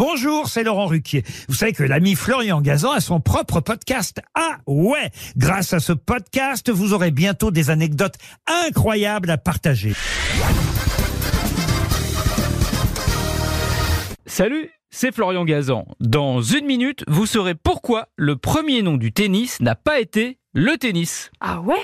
Bonjour, c'est Laurent Ruquier. Vous savez que l'ami Florian Gazan a son propre podcast. Ah ouais Grâce à ce podcast, vous aurez bientôt des anecdotes incroyables à partager. Salut, c'est Florian Gazan. Dans une minute, vous saurez pourquoi le premier nom du tennis n'a pas été le tennis. Ah ouais?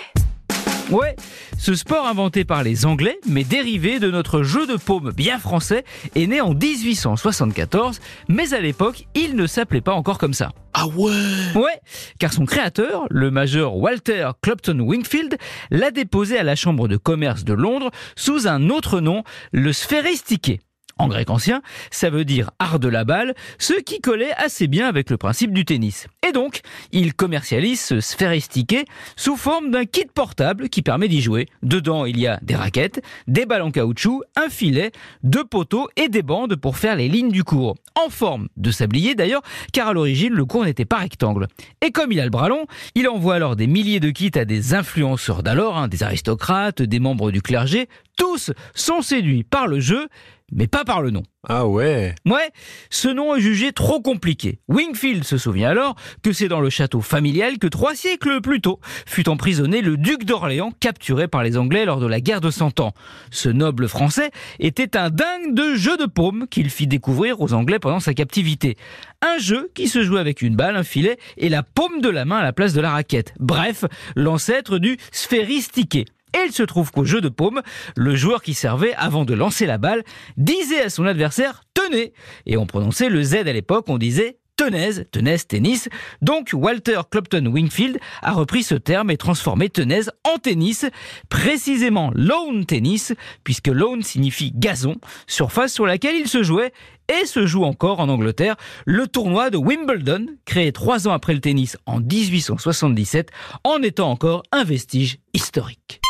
Ouais, ce sport inventé par les Anglais, mais dérivé de notre jeu de paume bien français, est né en 1874, mais à l'époque, il ne s'appelait pas encore comme ça. Ah ouais? Ouais, car son créateur, le majeur Walter Clopton Wingfield, l'a déposé à la Chambre de commerce de Londres sous un autre nom, le sphéristiquet. En grec ancien, ça veut dire art de la balle, ce qui collait assez bien avec le principe du tennis. Et donc, il commercialise ce sphéristiquet sous forme d'un kit portable qui permet d'y jouer. Dedans, il y a des raquettes, des balles en caoutchouc, un filet, deux poteaux et des bandes pour faire les lignes du cours. En forme de sablier d'ailleurs, car à l'origine, le cours n'était pas rectangle. Et comme il a le bras long, il envoie alors des milliers de kits à des influenceurs d'alors, hein, des aristocrates, des membres du clergé. Tous sont séduits par le jeu, mais pas par le nom. Ah ouais Ouais, ce nom est jugé trop compliqué. Wingfield se souvient alors que c'est dans le château familial que trois siècles plus tôt fut emprisonné le duc d'Orléans capturé par les Anglais lors de la guerre de Cent Ans. Ce noble français était un dingue de jeu de paume qu'il fit découvrir aux Anglais pendant sa captivité. Un jeu qui se jouait avec une balle, un filet et la paume de la main à la place de la raquette. Bref, l'ancêtre du sphéristiquet. Et il se trouve qu'au jeu de paume, le joueur qui servait avant de lancer la balle disait à son adversaire tenez et on prononçait le Z à l'époque, on disait tenaise, tenaise tennis. Donc Walter Clopton Wingfield a repris ce terme et transformé tenaise en tennis, précisément lawn tennis, puisque lawn signifie gazon, surface sur laquelle il se jouait et se joue encore en Angleterre le tournoi de Wimbledon, créé trois ans après le tennis en 1877, en étant encore un vestige historique.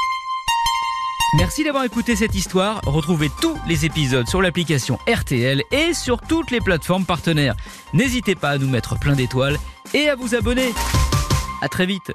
Merci d'avoir écouté cette histoire. Retrouvez tous les épisodes sur l'application RTL et sur toutes les plateformes partenaires. N'hésitez pas à nous mettre plein d'étoiles et à vous abonner. À très vite.